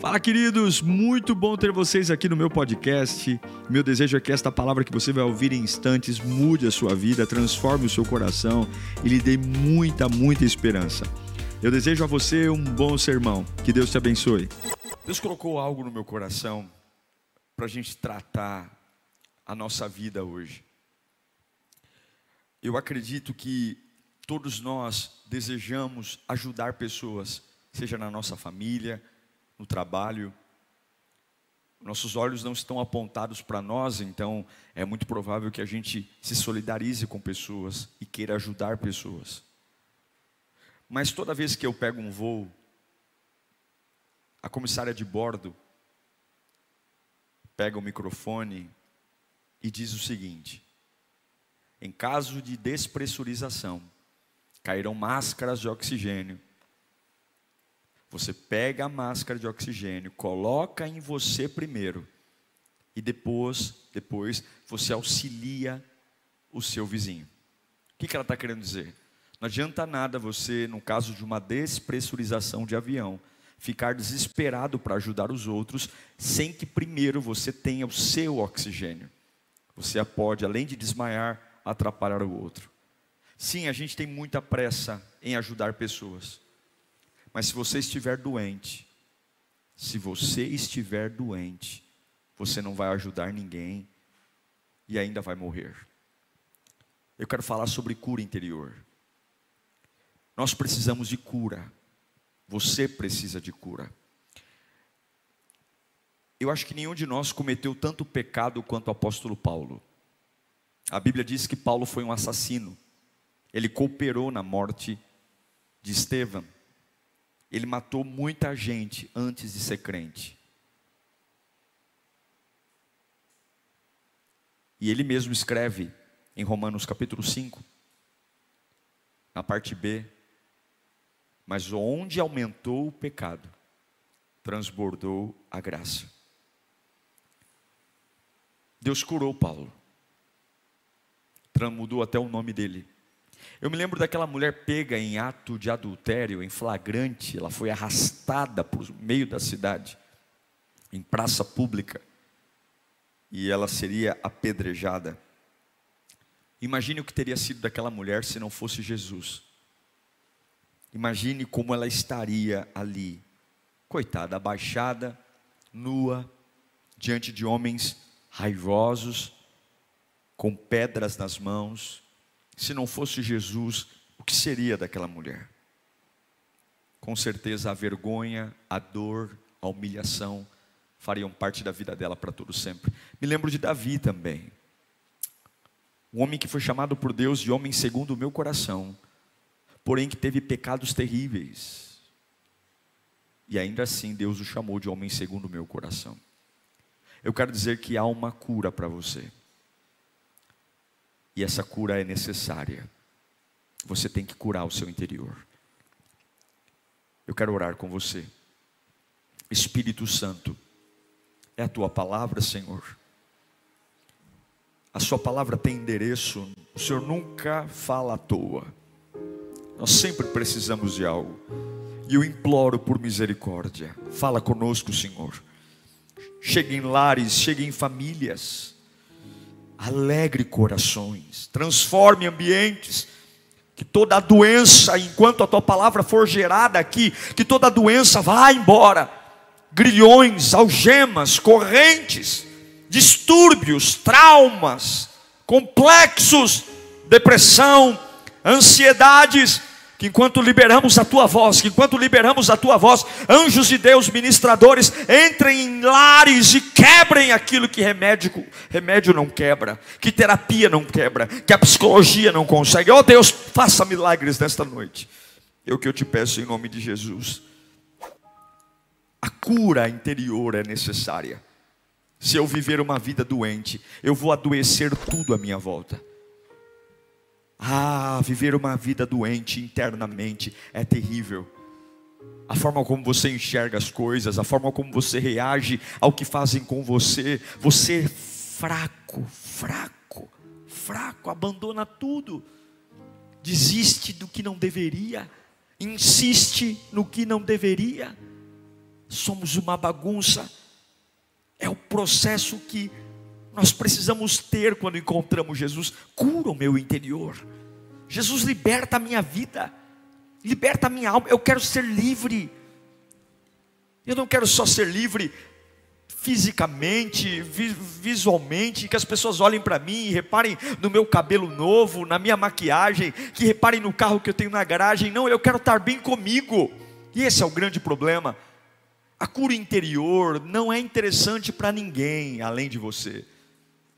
Fala, queridos! Muito bom ter vocês aqui no meu podcast. Meu desejo é que esta palavra que você vai ouvir em instantes mude a sua vida, transforme o seu coração e lhe dê muita, muita esperança. Eu desejo a você um bom sermão. Que Deus te abençoe. Deus colocou algo no meu coração para a gente tratar a nossa vida hoje. Eu acredito que todos nós desejamos ajudar pessoas, seja na nossa família, no trabalho. Nossos olhos não estão apontados para nós, então é muito provável que a gente se solidarize com pessoas e queira ajudar pessoas. Mas toda vez que eu pego um voo, a comissária de bordo pega o microfone e diz o seguinte: em caso de despressurização, cairão máscaras de oxigênio você pega a máscara de oxigênio, coloca em você primeiro e depois, depois você auxilia o seu vizinho. O que, que ela está querendo dizer? Não adianta nada você, no caso de uma despressurização de avião, ficar desesperado para ajudar os outros, sem que primeiro você tenha o seu oxigênio. Você pode, além de desmaiar, atrapalhar o outro. Sim, a gente tem muita pressa em ajudar pessoas. Mas se você estiver doente, se você estiver doente, você não vai ajudar ninguém e ainda vai morrer. Eu quero falar sobre cura interior. Nós precisamos de cura. Você precisa de cura. Eu acho que nenhum de nós cometeu tanto pecado quanto o apóstolo Paulo. A Bíblia diz que Paulo foi um assassino. Ele cooperou na morte de Estevão. Ele matou muita gente antes de ser crente. E ele mesmo escreve em Romanos capítulo 5, na parte B, mas onde aumentou o pecado, transbordou a graça. Deus curou Paulo, mudou até o nome dele. Eu me lembro daquela mulher pega em ato de adultério, em flagrante, ela foi arrastada o meio da cidade, em praça pública, e ela seria apedrejada. Imagine o que teria sido daquela mulher se não fosse Jesus. Imagine como ela estaria ali, coitada, abaixada, nua, diante de homens raivosos, com pedras nas mãos, se não fosse Jesus, o que seria daquela mulher? Com certeza a vergonha, a dor, a humilhação fariam parte da vida dela para todo sempre. Me lembro de Davi também. Um homem que foi chamado por Deus de homem segundo o meu coração, porém que teve pecados terríveis. E ainda assim Deus o chamou de homem segundo o meu coração. Eu quero dizer que há uma cura para você. E essa cura é necessária. Você tem que curar o seu interior. Eu quero orar com você. Espírito Santo, é a tua palavra, Senhor. A sua palavra tem endereço. O Senhor nunca fala à toa. Nós sempre precisamos de algo. E eu imploro por misericórdia. Fala conosco, Senhor. Chegue em lares, chegue em famílias alegre corações, transforme ambientes, que toda doença, enquanto a tua palavra for gerada aqui, que toda doença vá embora, grilhões, algemas, correntes, distúrbios, traumas, complexos, depressão, ansiedades, que enquanto liberamos a tua voz, que enquanto liberamos a tua voz, anjos de Deus, ministradores, entrem em lares e quebrem aquilo que remédio, remédio não quebra, que terapia não quebra, que a psicologia não consegue. Oh Deus, faça milagres nesta noite. É o que eu te peço em nome de Jesus. A cura interior é necessária. Se eu viver uma vida doente, eu vou adoecer tudo à minha volta. Ah, viver uma vida doente internamente é terrível. A forma como você enxerga as coisas, a forma como você reage ao que fazem com você, você é fraco, fraco, fraco, abandona tudo, desiste do que não deveria, insiste no que não deveria, somos uma bagunça. É o processo que nós precisamos ter quando encontramos Jesus. Cura o meu interior. Jesus liberta a minha vida, liberta a minha alma. Eu quero ser livre. Eu não quero só ser livre fisicamente, visualmente, que as pessoas olhem para mim e reparem no meu cabelo novo, na minha maquiagem, que reparem no carro que eu tenho na garagem. Não, eu quero estar bem comigo. E esse é o grande problema. A cura interior não é interessante para ninguém além de você.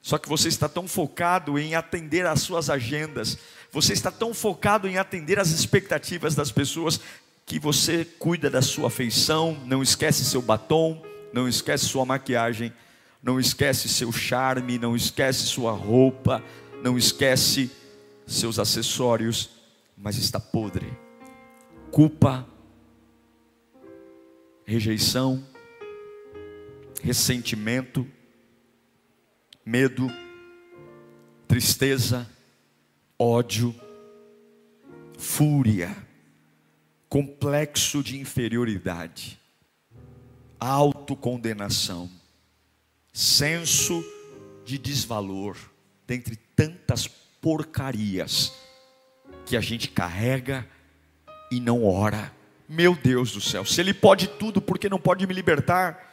Só que você está tão focado em atender às suas agendas, você está tão focado em atender às expectativas das pessoas, que você cuida da sua feição, não esquece seu batom, não esquece sua maquiagem, não esquece seu charme, não esquece sua roupa, não esquece seus acessórios, mas está podre. Culpa, rejeição, ressentimento, medo, tristeza, ódio, fúria, complexo de inferioridade, autocondenação, senso de desvalor, dentre tantas porcarias que a gente carrega e não ora. Meu Deus do céu, se Ele pode tudo, por que não pode me libertar?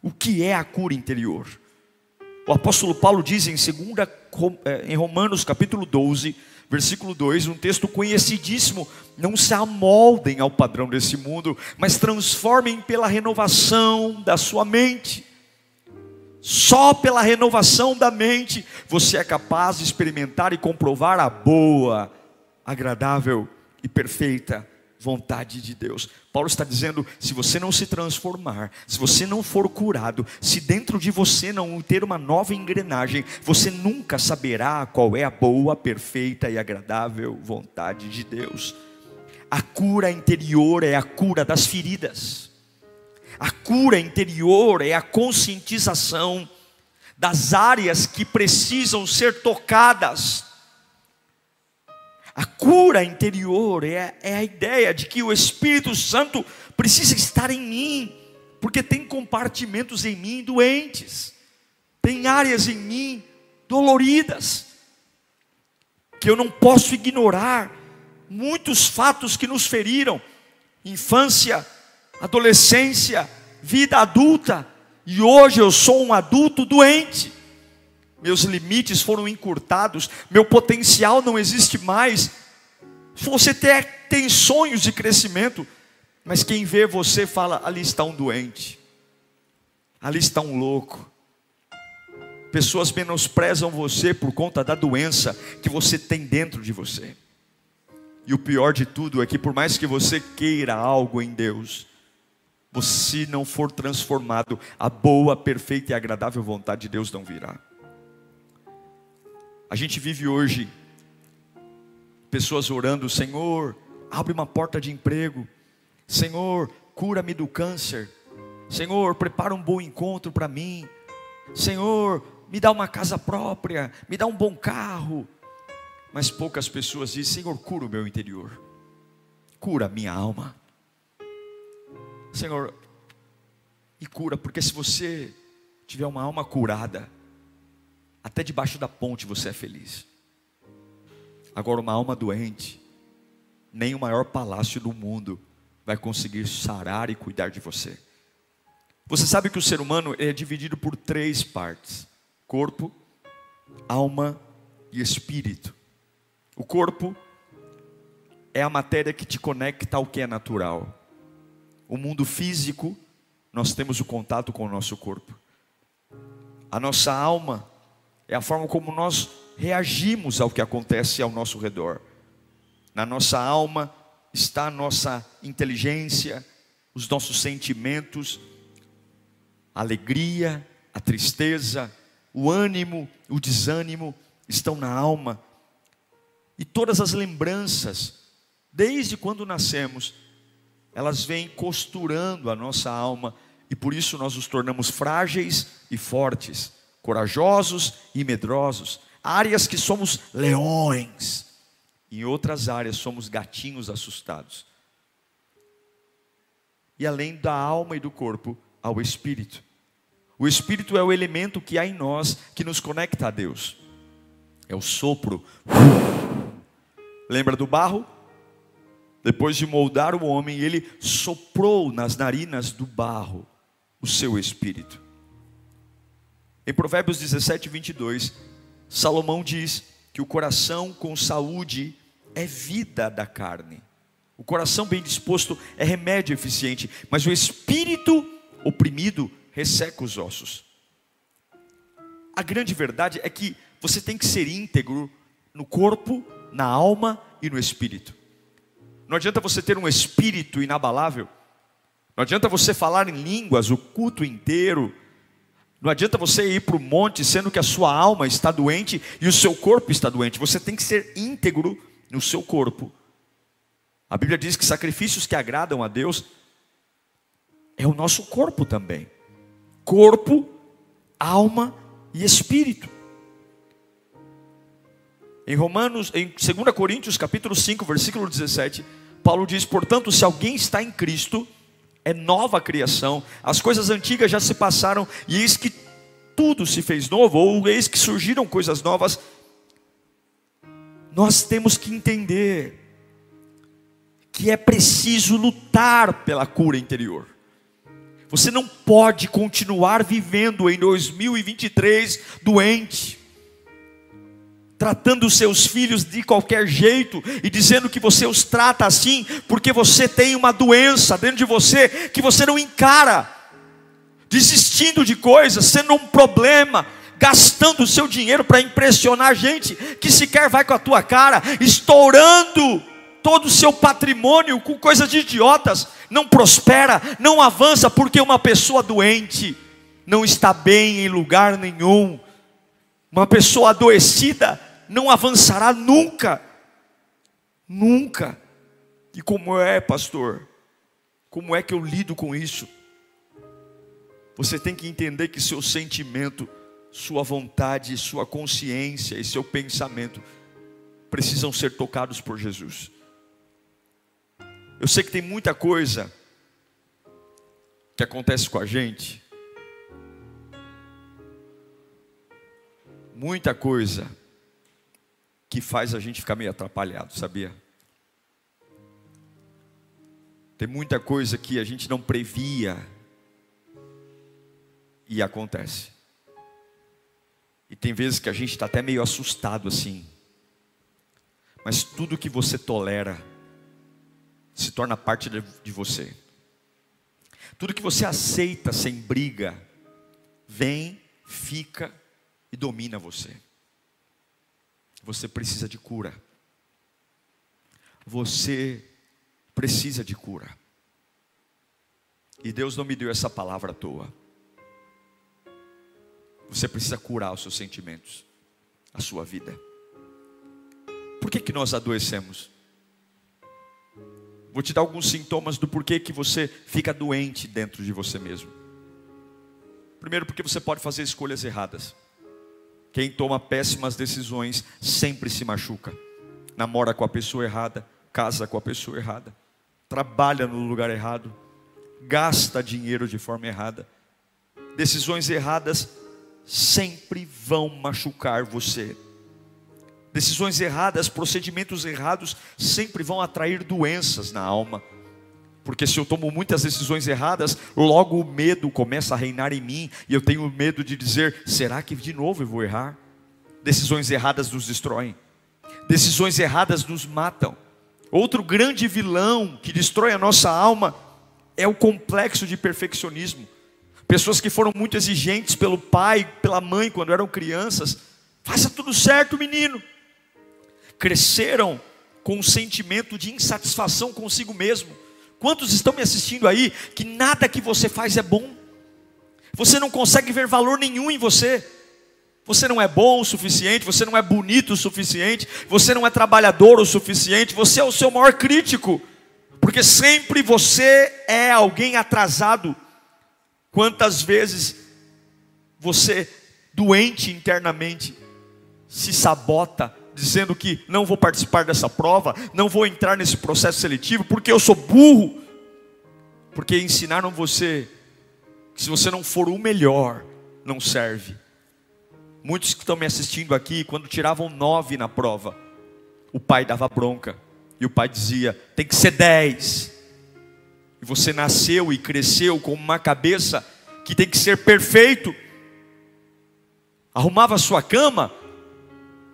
O que é a cura interior? O apóstolo Paulo diz em, segunda, eh, em Romanos capítulo 12, versículo 2, um texto conhecidíssimo: Não se amoldem ao padrão desse mundo, mas transformem pela renovação da sua mente. Só pela renovação da mente você é capaz de experimentar e comprovar a boa, agradável e perfeita vontade de Deus. Paulo está dizendo: se você não se transformar, se você não for curado, se dentro de você não ter uma nova engrenagem, você nunca saberá qual é a boa, perfeita e agradável vontade de Deus. A cura interior é a cura das feridas. A cura interior é a conscientização das áreas que precisam ser tocadas a cura interior é, é a ideia de que o Espírito Santo precisa estar em mim, porque tem compartimentos em mim doentes, tem áreas em mim doloridas, que eu não posso ignorar, muitos fatos que nos feriram, infância, adolescência, vida adulta, e hoje eu sou um adulto doente meus limites foram encurtados, meu potencial não existe mais. Você tem, tem sonhos de crescimento, mas quem vê você fala: ali está um doente, ali está um louco. Pessoas menosprezam você por conta da doença que você tem dentro de você. E o pior de tudo é que, por mais que você queira algo em Deus, se não for transformado, a boa, perfeita e agradável vontade de Deus não virá. A gente vive hoje pessoas orando: Senhor, abre uma porta de emprego. Senhor, cura-me do câncer. Senhor, prepara um bom encontro para mim. Senhor, me dá uma casa própria, me dá um bom carro. Mas poucas pessoas dizem: Senhor, cura o meu interior, cura a minha alma. Senhor, me cura, porque se você tiver uma alma curada, até debaixo da ponte você é feliz. Agora, uma alma doente, nem o maior palácio do mundo vai conseguir sarar e cuidar de você. Você sabe que o ser humano é dividido por três partes: corpo, alma e espírito. O corpo é a matéria que te conecta ao que é natural. O mundo físico, nós temos o contato com o nosso corpo. A nossa alma é a forma como nós reagimos ao que acontece ao nosso redor. Na nossa alma está a nossa inteligência, os nossos sentimentos, a alegria, a tristeza, o ânimo, o desânimo estão na alma. E todas as lembranças, desde quando nascemos, elas vêm costurando a nossa alma e por isso nós nos tornamos frágeis e fortes corajosos e medrosos, áreas que somos leões, em outras áreas somos gatinhos assustados. e além da alma e do corpo, ao espírito. O espírito é o elemento que há em nós que nos conecta a Deus. É o sopro. Lembra do barro? Depois de moldar o homem, ele soprou nas narinas do barro o seu espírito. Em Provérbios 17, 22, Salomão diz que o coração com saúde é vida da carne. O coração bem disposto é remédio eficiente, mas o espírito oprimido resseca os ossos. A grande verdade é que você tem que ser íntegro no corpo, na alma e no espírito. Não adianta você ter um espírito inabalável, não adianta você falar em línguas o culto inteiro, não adianta você ir para o monte sendo que a sua alma está doente e o seu corpo está doente. Você tem que ser íntegro no seu corpo. A Bíblia diz que sacrifícios que agradam a Deus é o nosso corpo também. Corpo, alma e espírito. Em Romanos, em 2 Coríntios, capítulo 5, versículo 17, Paulo diz: "Portanto, se alguém está em Cristo, é nova criação. As coisas antigas já se passaram e eis que tudo se fez novo, ou eis que surgiram coisas novas. Nós temos que entender que é preciso lutar pela cura interior. Você não pode continuar vivendo em 2023 doente tratando os seus filhos de qualquer jeito e dizendo que você os trata assim porque você tem uma doença dentro de você que você não encara, desistindo de coisas, sendo um problema, gastando o seu dinheiro para impressionar gente que sequer vai com a tua cara, estourando todo o seu patrimônio com coisas de idiotas, não prospera, não avança porque uma pessoa doente não está bem em lugar nenhum. Uma pessoa adoecida não avançará nunca. Nunca. E como é, pastor? Como é que eu lido com isso? Você tem que entender que seu sentimento, sua vontade, sua consciência e seu pensamento precisam ser tocados por Jesus. Eu sei que tem muita coisa que acontece com a gente, muita coisa que faz a gente ficar meio atrapalhado, sabia? Tem muita coisa que a gente não previa e acontece. E tem vezes que a gente está até meio assustado assim. Mas tudo que você tolera se torna parte de você. Tudo que você aceita sem briga, vem, fica e domina você. Você precisa de cura. Você precisa de cura. E Deus não me deu essa palavra à toa. Você precisa curar os seus sentimentos, a sua vida. Por que, que nós adoecemos? Vou te dar alguns sintomas do porquê que você fica doente dentro de você mesmo. Primeiro, porque você pode fazer escolhas erradas. Quem toma péssimas decisões sempre se machuca. Namora com a pessoa errada, casa com a pessoa errada, trabalha no lugar errado, gasta dinheiro de forma errada. Decisões erradas sempre vão machucar você. Decisões erradas, procedimentos errados sempre vão atrair doenças na alma. Porque se eu tomo muitas decisões erradas, logo o medo começa a reinar em mim, e eu tenho medo de dizer: será que de novo eu vou errar? Decisões erradas nos destroem, decisões erradas nos matam. Outro grande vilão que destrói a nossa alma é o complexo de perfeccionismo. Pessoas que foram muito exigentes pelo pai, pela mãe quando eram crianças, faça tudo certo, menino. Cresceram com um sentimento de insatisfação consigo mesmo Quantos estão me assistindo aí que nada que você faz é bom? Você não consegue ver valor nenhum em você. Você não é bom o suficiente, você não é bonito o suficiente, você não é trabalhador o suficiente, você é o seu maior crítico, porque sempre você é alguém atrasado. Quantas vezes você, doente internamente, se sabota dizendo que não vou participar dessa prova, não vou entrar nesse processo seletivo, porque eu sou burro. Porque ensinaram você que se você não for o melhor, não serve. Muitos que estão me assistindo aqui, quando tiravam nove na prova, o pai dava bronca. E o pai dizia: tem que ser dez. E você nasceu e cresceu com uma cabeça que tem que ser perfeito. Arrumava a sua cama,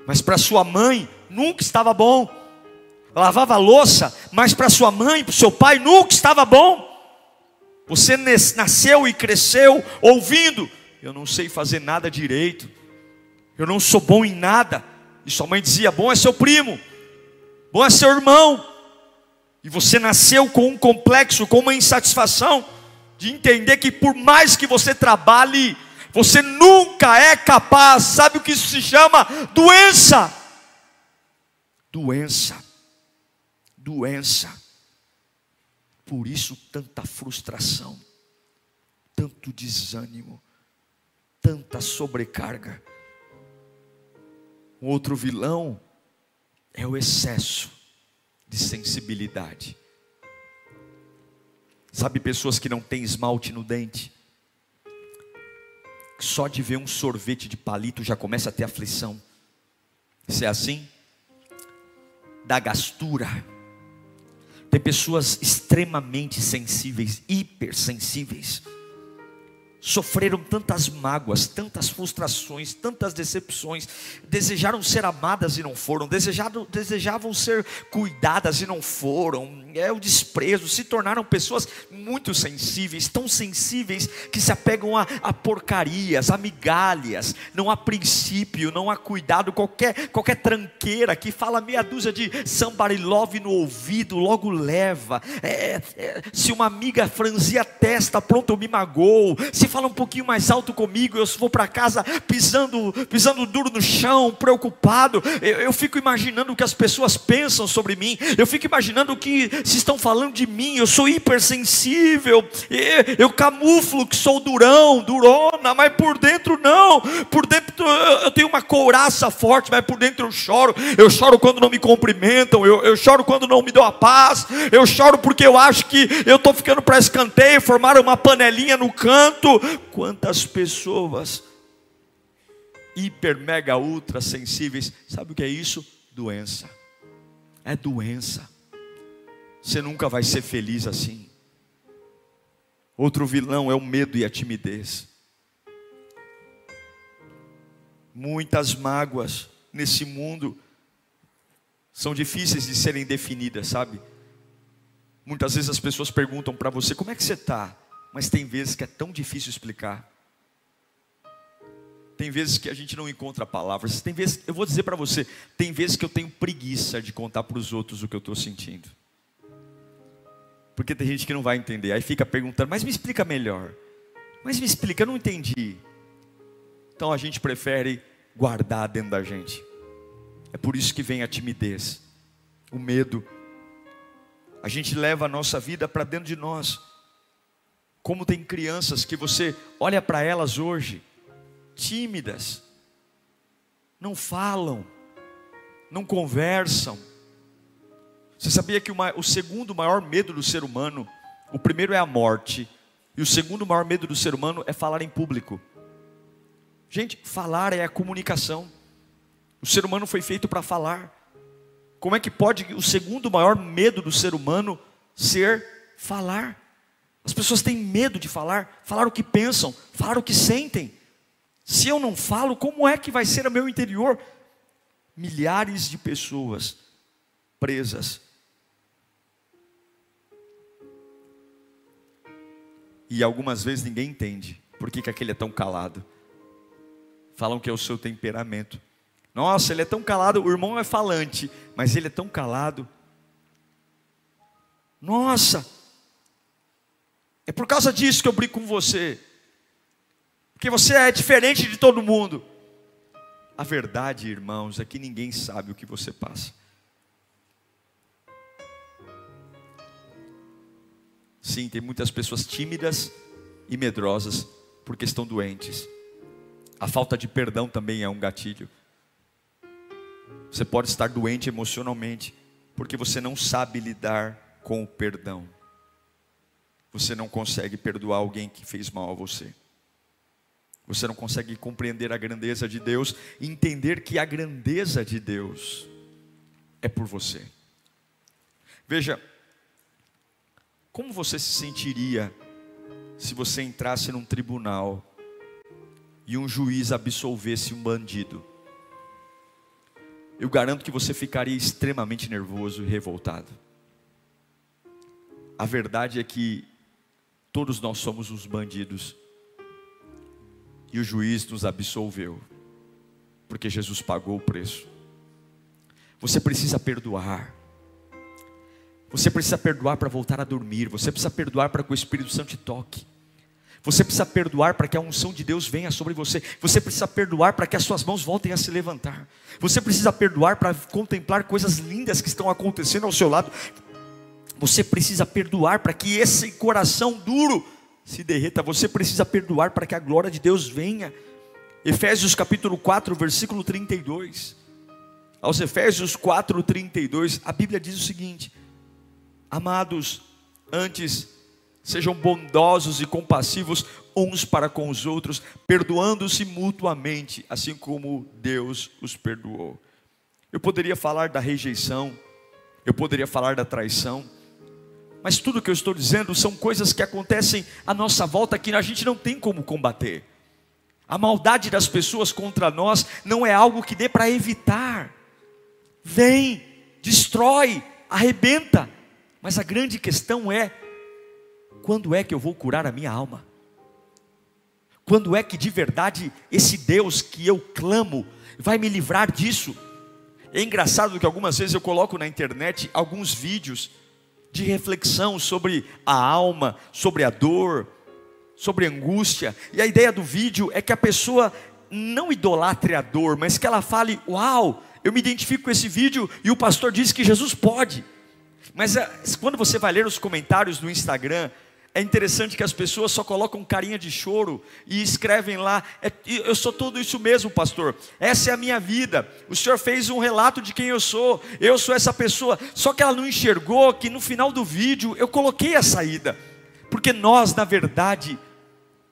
mas para sua mãe nunca estava bom. Lavava louça, mas para sua mãe, para seu pai nunca estava bom. Você nasceu e cresceu ouvindo: eu não sei fazer nada direito, eu não sou bom em nada. E sua mãe dizia: bom é seu primo, bom é seu irmão. E você nasceu com um complexo, com uma insatisfação de entender que por mais que você trabalhe, você nunca é capaz. Sabe o que isso se chama? Doença. Doença. Doença. Por isso tanta frustração, tanto desânimo, tanta sobrecarga. Um outro vilão é o excesso de sensibilidade. Sabe pessoas que não têm esmalte no dente? Só de ver um sorvete de palito já começa a ter aflição. Se é assim, da gastura. Tem pessoas extremamente sensíveis, hipersensíveis sofreram tantas mágoas, tantas frustrações, tantas decepções, desejaram ser amadas e não foram, desejaram, desejavam ser cuidadas e não foram, é o desprezo, se tornaram pessoas muito sensíveis, tão sensíveis que se apegam a, a porcarias, a migalhas, não há princípio, não há cuidado, qualquer, qualquer tranqueira que fala meia dúzia de somebody love no ouvido, logo leva, é, é, se uma amiga franzia a testa, pronto, eu me magoo, se fala um pouquinho mais alto comigo, eu vou para casa pisando, pisando duro no chão, preocupado. Eu, eu fico imaginando o que as pessoas pensam sobre mim. Eu fico imaginando o que se estão falando de mim. Eu sou hipersensível. Eu camuflo que sou durão, durona, mas por dentro não. Por dentro eu tenho uma couraça forte, mas por dentro eu choro. Eu choro quando não me cumprimentam. Eu, eu choro quando não me dão a paz. Eu choro porque eu acho que eu estou ficando para escanteio, formar uma panelinha no canto. Quantas pessoas hiper, mega, ultra sensíveis, sabe o que é isso? Doença. É doença. Você nunca vai ser feliz assim. Outro vilão é o medo e a timidez. Muitas mágoas nesse mundo são difíceis de serem definidas, sabe? Muitas vezes as pessoas perguntam para você: como é que você está? Mas tem vezes que é tão difícil explicar. Tem vezes que a gente não encontra palavras. Tem vezes, eu vou dizer para você, tem vezes que eu tenho preguiça de contar para os outros o que eu estou sentindo. Porque tem gente que não vai entender. Aí fica perguntando, mas me explica melhor. Mas me explica, eu não entendi. Então a gente prefere guardar dentro da gente. É por isso que vem a timidez, o medo. A gente leva a nossa vida para dentro de nós. Como tem crianças que você olha para elas hoje, tímidas, não falam, não conversam. Você sabia que o segundo maior medo do ser humano, o primeiro é a morte, e o segundo maior medo do ser humano é falar em público. Gente, falar é a comunicação. O ser humano foi feito para falar. Como é que pode o segundo maior medo do ser humano ser falar? As pessoas têm medo de falar, falar o que pensam, falar o que sentem. Se eu não falo, como é que vai ser o meu interior? Milhares de pessoas presas. E algumas vezes ninguém entende por que, que aquele é tão calado. Falam que é o seu temperamento. Nossa, ele é tão calado, o irmão é falante, mas ele é tão calado. Nossa, é por causa disso que eu brigo com você. Porque você é diferente de todo mundo. A verdade, irmãos, é que ninguém sabe o que você passa. Sim, tem muitas pessoas tímidas e medrosas porque estão doentes. A falta de perdão também é um gatilho. Você pode estar doente emocionalmente porque você não sabe lidar com o perdão. Você não consegue perdoar alguém que fez mal a você. Você não consegue compreender a grandeza de Deus entender que a grandeza de Deus é por você. Veja, como você se sentiria se você entrasse num tribunal e um juiz absolvesse um bandido? Eu garanto que você ficaria extremamente nervoso e revoltado. A verdade é que todos nós somos os bandidos e o juiz nos absolveu, porque Jesus pagou o preço. Você precisa perdoar. Você precisa perdoar para voltar a dormir. Você precisa perdoar para que o Espírito Santo te toque. Você precisa perdoar para que a unção de Deus venha sobre você. Você precisa perdoar para que as suas mãos voltem a se levantar. Você precisa perdoar para contemplar coisas lindas que estão acontecendo ao seu lado. Você precisa perdoar para que esse coração duro se derreta. Você precisa perdoar para que a glória de Deus venha. Efésios capítulo 4, versículo 32. Aos Efésios 4, 32, a Bíblia diz o seguinte: Amados, antes sejam bondosos e compassivos uns para com os outros, perdoando-se mutuamente, assim como Deus os perdoou. Eu poderia falar da rejeição, eu poderia falar da traição, mas tudo que eu estou dizendo são coisas que acontecem à nossa volta que a gente não tem como combater. A maldade das pessoas contra nós não é algo que dê para evitar. Vem, destrói, arrebenta. Mas a grande questão é: quando é que eu vou curar a minha alma? Quando é que de verdade esse Deus que eu clamo vai me livrar disso? É engraçado que algumas vezes eu coloco na internet alguns vídeos de reflexão sobre a alma, sobre a dor, sobre a angústia. E a ideia do vídeo é que a pessoa não idolatre a dor, mas que ela fale: Uau, eu me identifico com esse vídeo e o pastor disse que Jesus pode. Mas eh, quando você vai ler os comentários no Instagram, é interessante que as pessoas só colocam carinha de choro e escrevem lá: é, Eu sou tudo isso mesmo, pastor. Essa é a minha vida. O senhor fez um relato de quem eu sou. Eu sou essa pessoa. Só que ela não enxergou que no final do vídeo eu coloquei a saída. Porque nós, na verdade,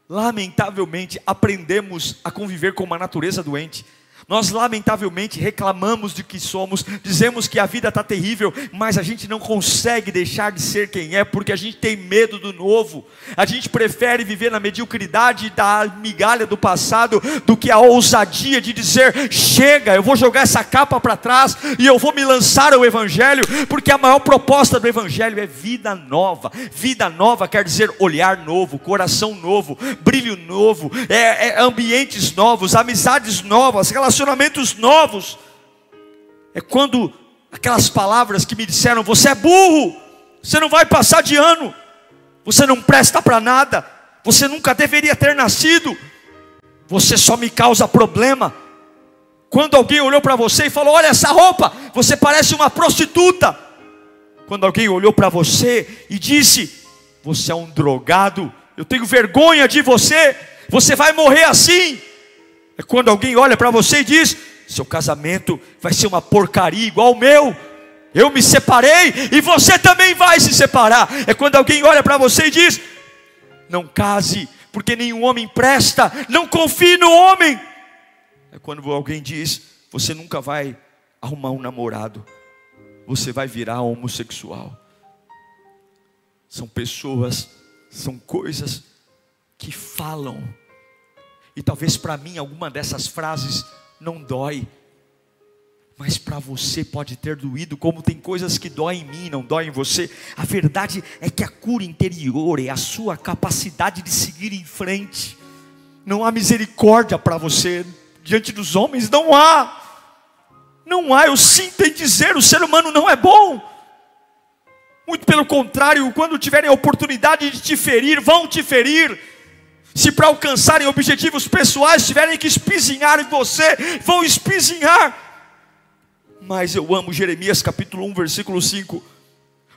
lamentavelmente, aprendemos a conviver com uma natureza doente. Nós, lamentavelmente, reclamamos de que somos, dizemos que a vida está terrível, mas a gente não consegue deixar de ser quem é, porque a gente tem medo do novo. A gente prefere viver na mediocridade da migalha do passado do que a ousadia de dizer: chega, eu vou jogar essa capa para trás e eu vou me lançar ao Evangelho, porque a maior proposta do Evangelho é vida nova. Vida nova quer dizer olhar novo, coração novo, brilho novo, é, é ambientes novos, amizades novas, relações relacionamentos novos. É quando aquelas palavras que me disseram: você é burro, você não vai passar de ano, você não presta para nada, você nunca deveria ter nascido, você só me causa problema. Quando alguém olhou para você e falou: Olha essa roupa, você parece uma prostituta. Quando alguém olhou para você e disse: Você é um drogado, eu tenho vergonha de você, você vai morrer assim. É quando alguém olha para você e diz: seu casamento vai ser uma porcaria igual o meu. Eu me separei e você também vai se separar. É quando alguém olha para você e diz: não case, porque nenhum homem presta, não confie no homem. É quando alguém diz: você nunca vai arrumar um namorado, você vai virar homossexual. São pessoas, são coisas que falam e talvez para mim alguma dessas frases não dói, mas para você pode ter doído, como tem coisas que doem em mim, não doem em você. A verdade é que a cura interior é a sua capacidade de seguir em frente. Não há misericórdia para você diante dos homens, não há. Não há, eu sinto em dizer, o ser humano não é bom. Muito pelo contrário, quando tiverem a oportunidade de te ferir, vão te ferir. Se para alcançarem objetivos pessoais tiverem que espizinhar em você, vão espizinhar. Mas eu amo Jeremias capítulo 1, versículo 5.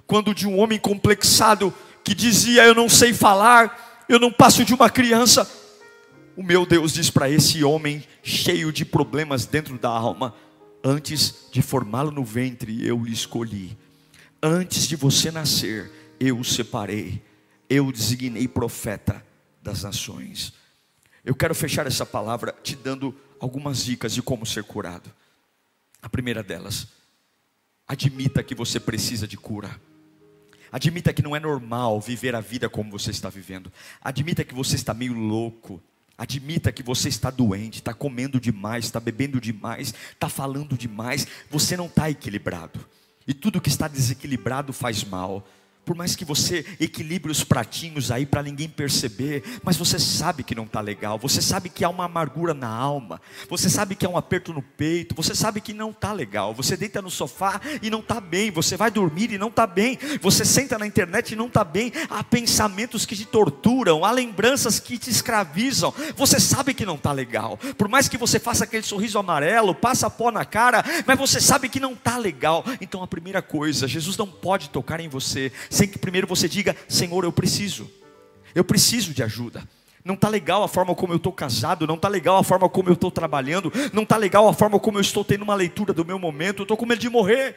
Quando de um homem complexado que dizia: Eu não sei falar, eu não passo de uma criança. O meu Deus diz para esse homem cheio de problemas dentro da alma: Antes de formá-lo no ventre, eu lhe escolhi. Antes de você nascer, eu o separei eu designei profeta das nações. Eu quero fechar essa palavra te dando algumas dicas de como ser curado. A primeira delas, admita que você precisa de cura. Admita que não é normal viver a vida como você está vivendo. Admita que você está meio louco. Admita que você está doente, está comendo demais, está bebendo demais, está falando demais. Você não está equilibrado. E tudo que está desequilibrado faz mal. Por mais que você equilibre os pratinhos aí para ninguém perceber, mas você sabe que não está legal, você sabe que há uma amargura na alma, você sabe que há um aperto no peito, você sabe que não está legal. Você deita no sofá e não está bem, você vai dormir e não está bem, você senta na internet e não está bem. Há pensamentos que te torturam, há lembranças que te escravizam. Você sabe que não está legal. Por mais que você faça aquele sorriso amarelo, passa pó na cara, mas você sabe que não está legal. Então a primeira coisa, Jesus não pode tocar em você sem que primeiro você diga: Senhor, eu preciso, eu preciso de ajuda. Não está legal a forma como eu estou casado, não está legal a forma como eu estou trabalhando, não está legal a forma como eu estou tendo uma leitura do meu momento, eu estou com medo de morrer.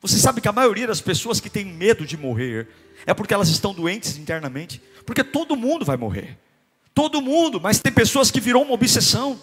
Você sabe que a maioria das pessoas que tem medo de morrer é porque elas estão doentes internamente, porque todo mundo vai morrer, todo mundo, mas tem pessoas que virou uma obsessão.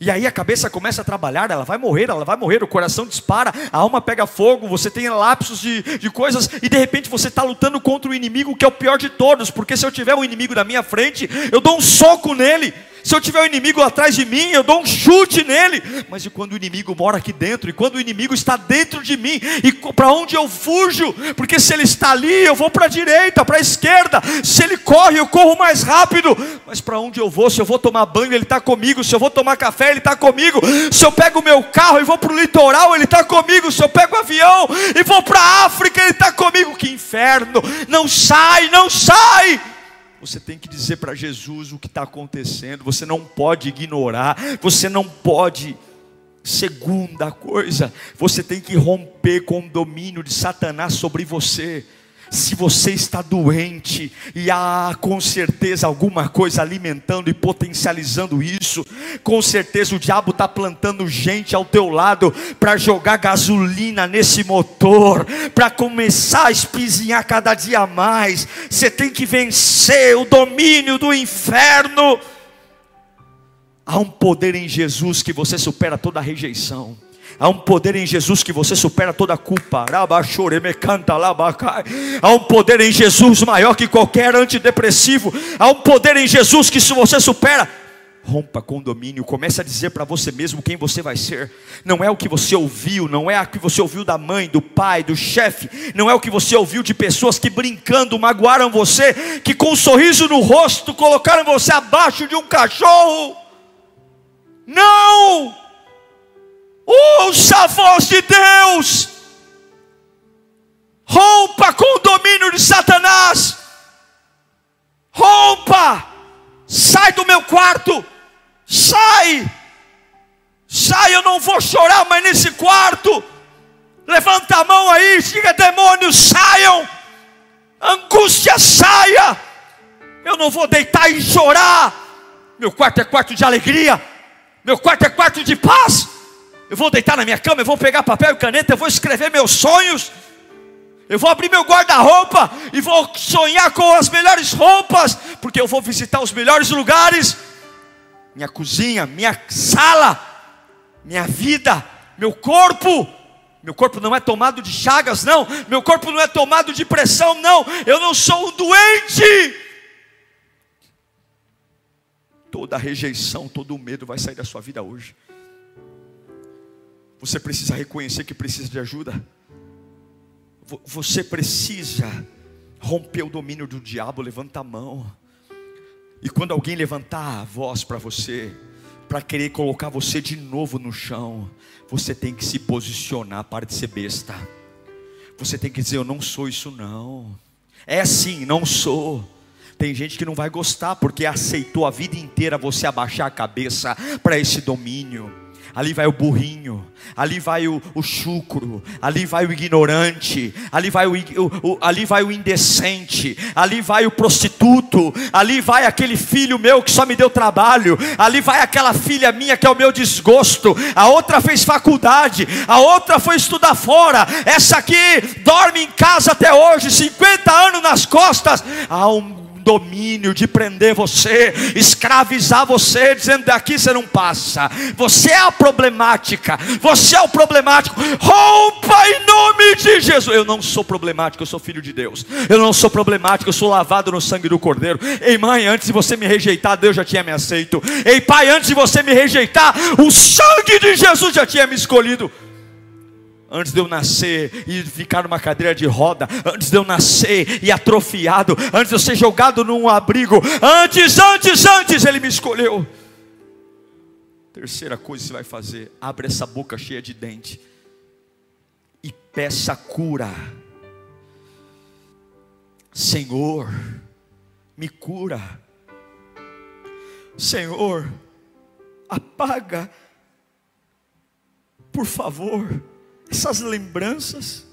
E aí a cabeça começa a trabalhar, ela vai morrer, ela vai morrer, o coração dispara, a alma pega fogo, você tem lapsos de, de coisas, e de repente você está lutando contra o inimigo que é o pior de todos, porque se eu tiver um inimigo na minha frente, eu dou um soco nele, se eu tiver um inimigo atrás de mim, eu dou um chute nele. Mas e quando o inimigo mora aqui dentro? E quando o inimigo está dentro de mim? E para onde eu fujo? Porque se ele está ali, eu vou para a direita, para a esquerda. Se ele corre, eu corro mais rápido. Mas para onde eu vou? Se eu vou tomar banho, ele está comigo. Se eu vou tomar café, ele está comigo. Se eu pego o meu carro e vou para o litoral, ele está comigo. Se eu pego o avião e vou para a África, ele está comigo. Que inferno! Não sai, não sai! Você tem que dizer para Jesus o que está acontecendo. Você não pode ignorar. Você não pode. Segunda coisa, você tem que romper com o domínio de Satanás sobre você. Se você está doente e há com certeza alguma coisa alimentando e potencializando isso, com certeza o diabo está plantando gente ao teu lado para jogar gasolina nesse motor, para começar a espizinhar cada dia mais. Você tem que vencer o domínio do inferno. Há um poder em Jesus que você supera toda rejeição. Há um poder em Jesus que você supera toda culpa. Há um poder em Jesus maior que qualquer antidepressivo. Há um poder em Jesus que se você supera, rompa com domínio, comece a dizer para você mesmo quem você vai ser. Não é o que você ouviu, não é o que você ouviu da mãe, do pai, do chefe, não é o que você ouviu de pessoas que brincando magoaram você, que com um sorriso no rosto colocaram você abaixo de um cachorro. Não! Ouça a voz de Deus. Rompa com o domínio de Satanás. Rompa. Sai do meu quarto. Sai. Sai, eu não vou chorar mais nesse quarto. Levanta a mão aí, diga demônios, saiam. Angústia, saia. Eu não vou deitar e chorar. Meu quarto é quarto de alegria. Meu quarto é quarto de paz eu vou deitar na minha cama, eu vou pegar papel e caneta, eu vou escrever meus sonhos. Eu vou abrir meu guarda-roupa e vou sonhar com as melhores roupas, porque eu vou visitar os melhores lugares. Minha cozinha, minha sala, minha vida, meu corpo. Meu corpo não é tomado de chagas, não. Meu corpo não é tomado de pressão, não. Eu não sou um doente. Toda rejeição, todo medo vai sair da sua vida hoje. Você precisa reconhecer que precisa de ajuda. Você precisa romper o domínio do diabo. Levanta a mão. E quando alguém levantar a voz para você, para querer colocar você de novo no chão, você tem que se posicionar para de ser besta. Você tem que dizer: Eu não sou isso, não. É assim, não sou. Tem gente que não vai gostar porque aceitou a vida inteira você abaixar a cabeça para esse domínio. Ali vai o burrinho, ali vai o, o chucro, ali vai o ignorante, ali vai o, o, o, ali vai o indecente, ali vai o prostituto, ali vai aquele filho meu que só me deu trabalho, ali vai aquela filha minha que é o meu desgosto, a outra fez faculdade, a outra foi estudar fora, essa aqui dorme em casa até hoje, 50 anos nas costas, há um domínio de prender você, escravizar você, dizendo daqui você não passa. Você é a problemática, você é o problemático. Rompa em nome de Jesus. Eu não sou problemático, eu sou filho de Deus. Eu não sou problemático, eu sou lavado no sangue do Cordeiro. Ei, mãe, antes de você me rejeitar, Deus já tinha me aceito. Ei, pai, antes de você me rejeitar, o sangue de Jesus já tinha me escolhido antes de eu nascer e ficar numa cadeira de roda, antes de eu nascer e atrofiado, antes de eu ser jogado num abrigo, antes, antes, antes Ele me escolheu. Terceira coisa que você vai fazer: abre essa boca cheia de dente e peça cura. Senhor, me cura. Senhor, apaga, por favor essas lembranças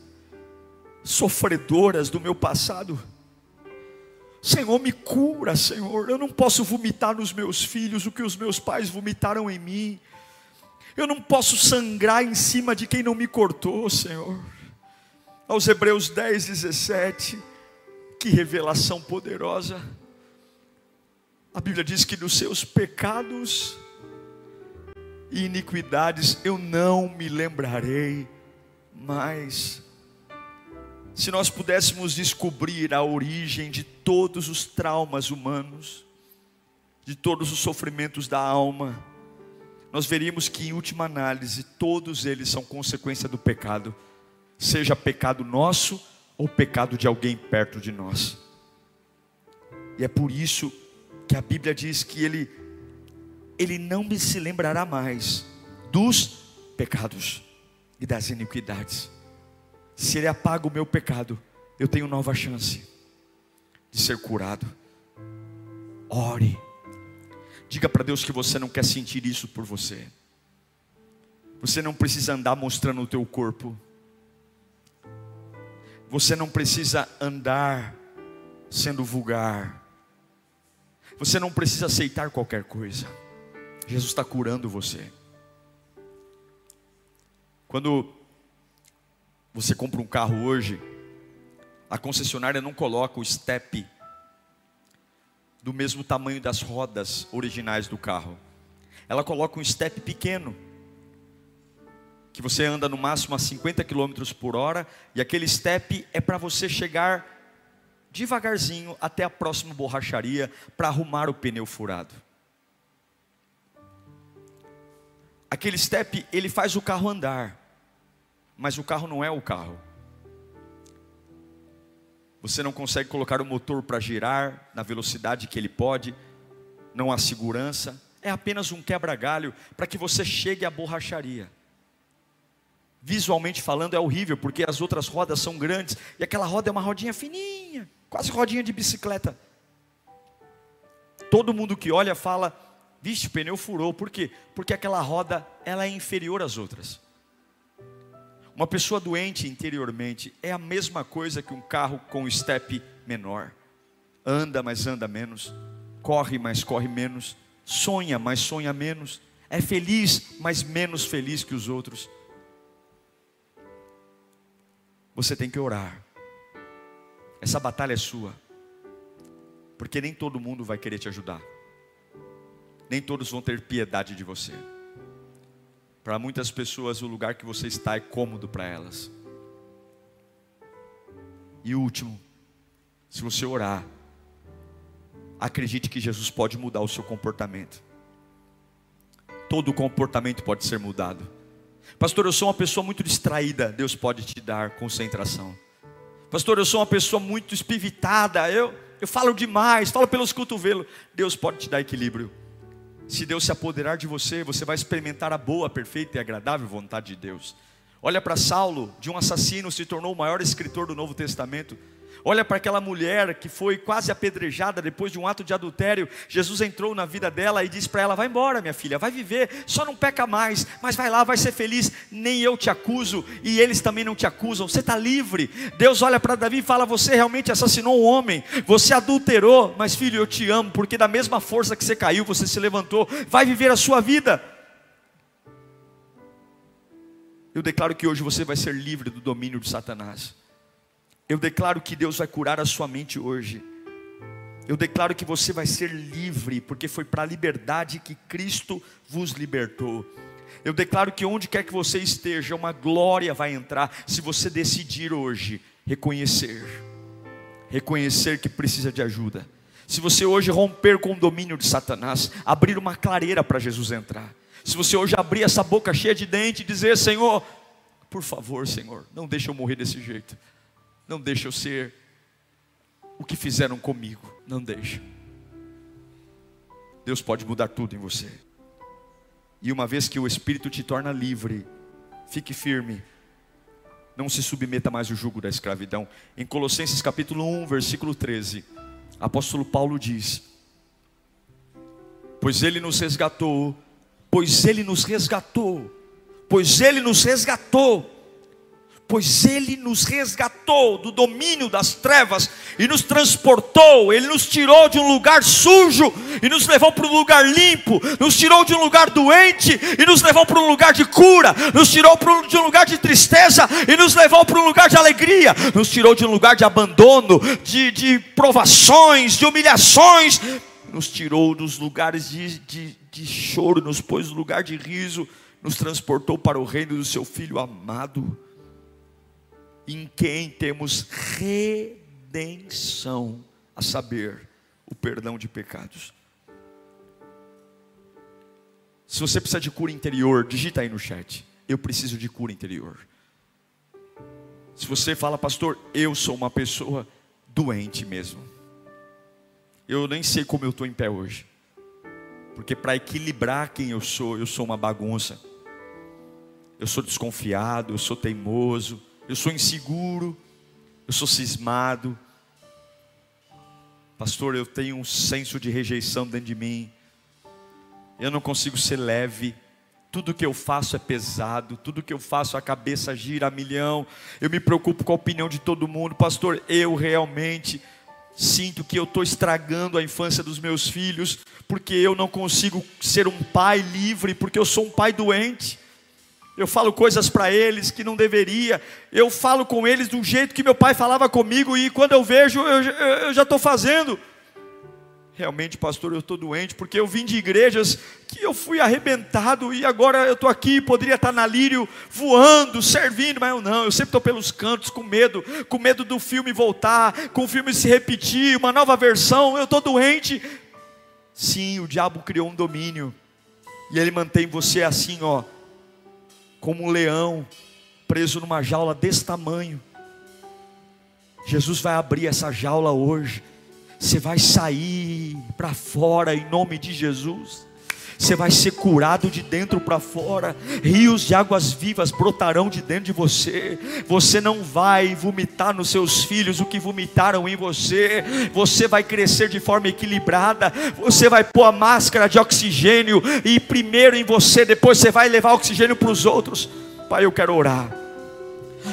sofredoras do meu passado. Senhor, me cura, Senhor. Eu não posso vomitar nos meus filhos o que os meus pais vomitaram em mim. Eu não posso sangrar em cima de quem não me cortou, Senhor. Aos Hebreus 10, 17, que revelação poderosa. A Bíblia diz que dos seus pecados e iniquidades eu não me lembrarei mas, se nós pudéssemos descobrir a origem de todos os traumas humanos, de todos os sofrimentos da alma, nós veríamos que, em última análise, todos eles são consequência do pecado, seja pecado nosso ou pecado de alguém perto de nós. E é por isso que a Bíblia diz que ele, ele não se lembrará mais dos pecados e das iniquidades. Se Ele apaga o meu pecado, eu tenho nova chance de ser curado. Ore. Diga para Deus que você não quer sentir isso por você. Você não precisa andar mostrando o teu corpo. Você não precisa andar sendo vulgar. Você não precisa aceitar qualquer coisa. Jesus está curando você. Quando você compra um carro hoje, a concessionária não coloca o step do mesmo tamanho das rodas originais do carro. Ela coloca um step pequeno, que você anda no máximo a 50 km por hora, e aquele step é para você chegar devagarzinho até a próxima borracharia para arrumar o pneu furado. Aquele step, ele faz o carro andar mas o carro não é o carro. Você não consegue colocar o motor para girar na velocidade que ele pode, não há segurança, é apenas um quebra-galho para que você chegue à borracharia. Visualmente falando é horrível, porque as outras rodas são grandes e aquela roda é uma rodinha fininha, quase rodinha de bicicleta. Todo mundo que olha fala: "Vixe, o pneu furou". Por quê? Porque aquela roda ela é inferior às outras. Uma pessoa doente interiormente é a mesma coisa que um carro com step menor. Anda, mas anda menos. Corre, mas corre menos. Sonha, mas sonha menos. É feliz, mas menos feliz que os outros. Você tem que orar. Essa batalha é sua. Porque nem todo mundo vai querer te ajudar. Nem todos vão ter piedade de você. Para muitas pessoas, o lugar que você está é cômodo para elas. E último, se você orar, acredite que Jesus pode mudar o seu comportamento. Todo comportamento pode ser mudado. Pastor, eu sou uma pessoa muito distraída. Deus pode te dar concentração. Pastor, eu sou uma pessoa muito espivitada. Eu, eu falo demais, falo pelos cotovelos. Deus pode te dar equilíbrio. Se Deus se apoderar de você, você vai experimentar a boa, perfeita e agradável vontade de Deus. Olha para Saulo, de um assassino se tornou o maior escritor do Novo Testamento. Olha para aquela mulher que foi quase apedrejada depois de um ato de adultério. Jesus entrou na vida dela e disse para ela: Vai embora, minha filha, vai viver, só não peca mais, mas vai lá, vai ser feliz. Nem eu te acuso e eles também não te acusam. Você está livre. Deus olha para Davi e fala: Você realmente assassinou um homem, você adulterou, mas filho, eu te amo, porque da mesma força que você caiu, você se levantou. Vai viver a sua vida. Eu declaro que hoje você vai ser livre do domínio de Satanás. Eu declaro que Deus vai curar a sua mente hoje. Eu declaro que você vai ser livre, porque foi para a liberdade que Cristo vos libertou. Eu declaro que onde quer que você esteja, uma glória vai entrar, se você decidir hoje reconhecer, reconhecer que precisa de ajuda. Se você hoje romper com o domínio de Satanás, abrir uma clareira para Jesus entrar. Se você hoje abrir essa boca cheia de dente e dizer: Senhor, por favor, Senhor, não deixe eu morrer desse jeito. Não deixa eu ser o que fizeram comigo. Não deixa. Deus pode mudar tudo em você. E uma vez que o Espírito te torna livre, fique firme. Não se submeta mais ao jugo da escravidão. Em Colossenses capítulo 1, versículo 13, apóstolo Paulo diz: Pois ele nos resgatou, pois ele nos resgatou, pois ele nos resgatou pois Ele nos resgatou do domínio das trevas e nos transportou, Ele nos tirou de um lugar sujo e nos levou para um lugar limpo, nos tirou de um lugar doente e nos levou para um lugar de cura, nos tirou de um lugar de tristeza e nos levou para um lugar de alegria, nos tirou de um lugar de abandono, de, de provações, de humilhações, nos tirou dos lugares de, de, de choro, nos pôs no lugar de riso, nos transportou para o reino do Seu Filho amado em quem temos redenção, a saber, o perdão de pecados. Se você precisa de cura interior, digita aí no chat. Eu preciso de cura interior. Se você fala, pastor, eu sou uma pessoa doente mesmo. Eu nem sei como eu estou em pé hoje. Porque para equilibrar quem eu sou, eu sou uma bagunça. Eu sou desconfiado, eu sou teimoso, eu sou inseguro, eu sou cismado. Pastor, eu tenho um senso de rejeição dentro de mim. Eu não consigo ser leve. Tudo que eu faço é pesado, tudo que eu faço a cabeça gira a milhão. Eu me preocupo com a opinião de todo mundo. Pastor, eu realmente sinto que eu estou estragando a infância dos meus filhos, porque eu não consigo ser um pai livre, porque eu sou um pai doente eu falo coisas para eles que não deveria, eu falo com eles do jeito que meu pai falava comigo, e quando eu vejo, eu, eu já estou fazendo. Realmente, pastor, eu estou doente, porque eu vim de igrejas que eu fui arrebentado, e agora eu estou aqui, poderia estar na lírio, voando, servindo, mas eu não, eu sempre estou pelos cantos, com medo, com medo do filme voltar, com o filme se repetir, uma nova versão, eu estou doente. Sim, o diabo criou um domínio, e ele mantém você assim, ó como um leão preso numa jaula desse tamanho. Jesus vai abrir essa jaula hoje. Você vai sair para fora em nome de Jesus você vai ser curado de dentro para fora, rios de águas vivas brotarão de dentro de você, você não vai vomitar nos seus filhos o que vomitaram em você, você vai crescer de forma equilibrada, você vai pôr a máscara de oxigênio, e primeiro em você, depois você vai levar oxigênio para os outros. Pai, eu quero orar.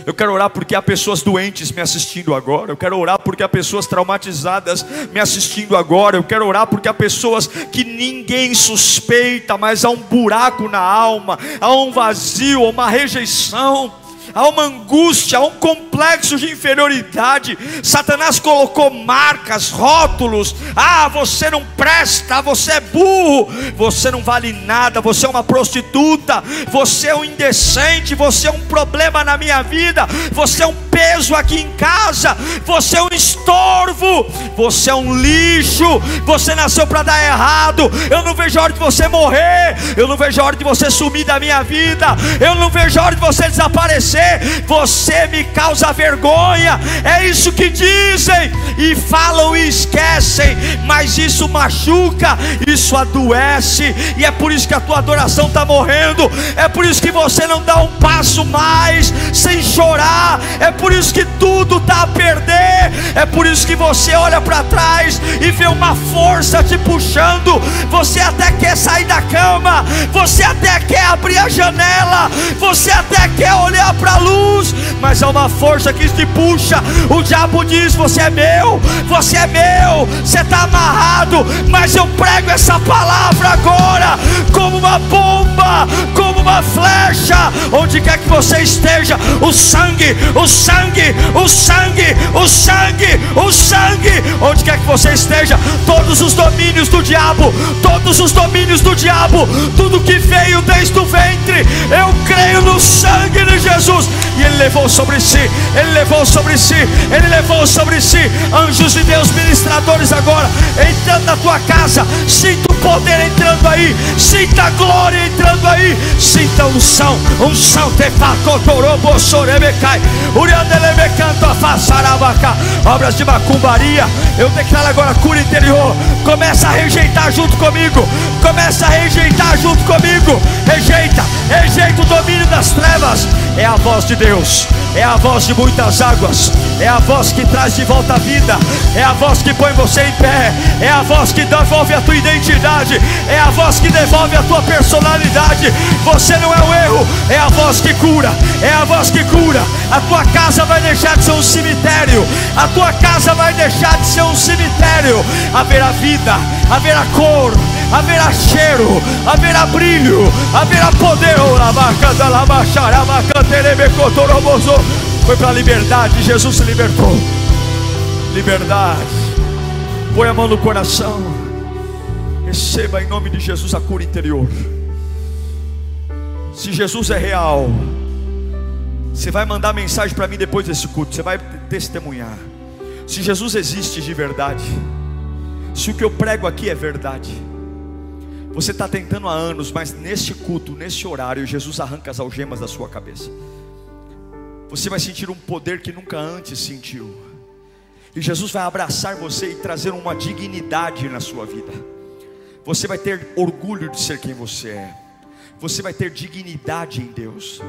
Eu quero orar porque há pessoas doentes me assistindo agora. Eu quero orar porque há pessoas traumatizadas me assistindo agora. Eu quero orar porque há pessoas que ninguém suspeita, mas há um buraco na alma, há um vazio, uma rejeição há uma angústia, há um complexo de inferioridade. Satanás colocou marcas, rótulos. Ah, você não presta, você é burro, você não vale nada, você é uma prostituta, você é um indecente, você é um problema na minha vida, você é um peso aqui em casa, você é um estorvo, você é um lixo, você nasceu para dar errado. Eu não vejo a hora de você morrer, eu não vejo a hora de você sumir da minha vida, eu não vejo a hora de você desaparecer dizer: Você me causa vergonha. É isso que dizem e falam e esquecem, mas isso machuca, isso adoece, e é por isso que a tua adoração está morrendo. É por isso que você não dá um passo mais sem chorar. É por isso que tudo está a perder. É por isso que você olha para trás e vê uma força te puxando. Você até quer sair da cama, você até quer abrir a janela, você até quer olhar para a luz, mas há uma força que te puxa. O diabo diz: Você é meu, você é meu, você está amarrado, mas eu prego essa palavra agora como uma bomba, como uma flecha, onde quer que você esteja, o sangue, o sangue, o sangue, o sangue, o sangue, onde quer que você esteja, todos os domínios do diabo, todos os domínios do diabo, tudo que veio desde o ventre, eu creio no sangue de Jesus, e Ele levou sobre si, Ele levou sobre si, Ele levou sobre si anjos de Deus ministradores agora, entrando na tua casa, sinta o poder entrando aí, sinta a glória entrando aí, sinta unção, unção, tefacotorobo sorebecai, obras de macumbaria, eu declaro agora cura interior, começa a rejeitar junto comigo, começa a rejeitar junto comigo, rejeita, rejeita o domínio das trevas, é a voz de Deus, é a voz de muitas águas, é a voz que traz de volta a vida, é a voz que põe você em pé, é a voz que devolve a tua identidade, é a voz que devolve a tua personalidade. Você não é o erro, é a voz que cura, é a voz que cura. A tua casa vai deixar de ser um cemitério, a tua casa vai deixar de ser um cemitério. Haverá vida, haverá cor, haverá cheiro, haverá brilho, haverá poder. Foi para a liberdade, Jesus se libertou. Liberdade. Põe a mão no coração. Receba em nome de Jesus a cura interior. Se Jesus é real, você vai mandar mensagem para mim depois desse culto, você vai testemunhar. Se Jesus existe de verdade, se o que eu prego aqui é verdade, você está tentando há anos, mas neste culto, nesse horário, Jesus arranca as algemas da sua cabeça. Você vai sentir um poder que nunca antes sentiu. E Jesus vai abraçar você e trazer uma dignidade na sua vida. Você vai ter orgulho de ser quem você é. Você vai ter dignidade em Deus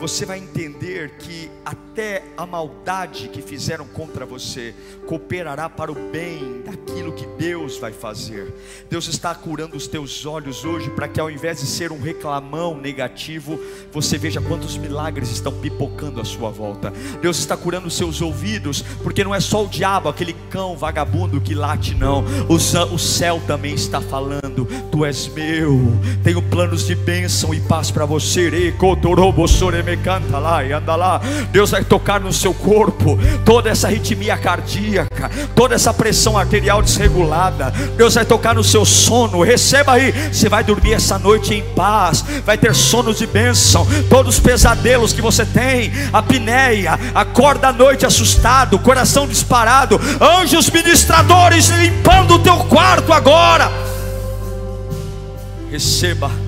você vai entender que até a maldade que fizeram contra você cooperará para o bem daquilo que Deus vai fazer. Deus está curando os teus olhos hoje para que ao invés de ser um reclamão negativo, você veja quantos milagres estão pipocando à sua volta. Deus está curando os seus ouvidos, porque não é só o diabo, aquele cão vagabundo que late, não. O céu também está falando: Tu és meu, tenho planos de bênção e paz para você. Deus vai tocar no seu corpo toda essa arritmia cardíaca, toda essa pressão arterial desregulada. Deus vai tocar no seu sono. Receba aí, você vai dormir essa noite em paz, vai ter sono de bênção. Todos os pesadelos que você tem, a pinéia, acorda à noite assustado, coração disparado, anjos ministradores limpando o teu quarto agora. Receba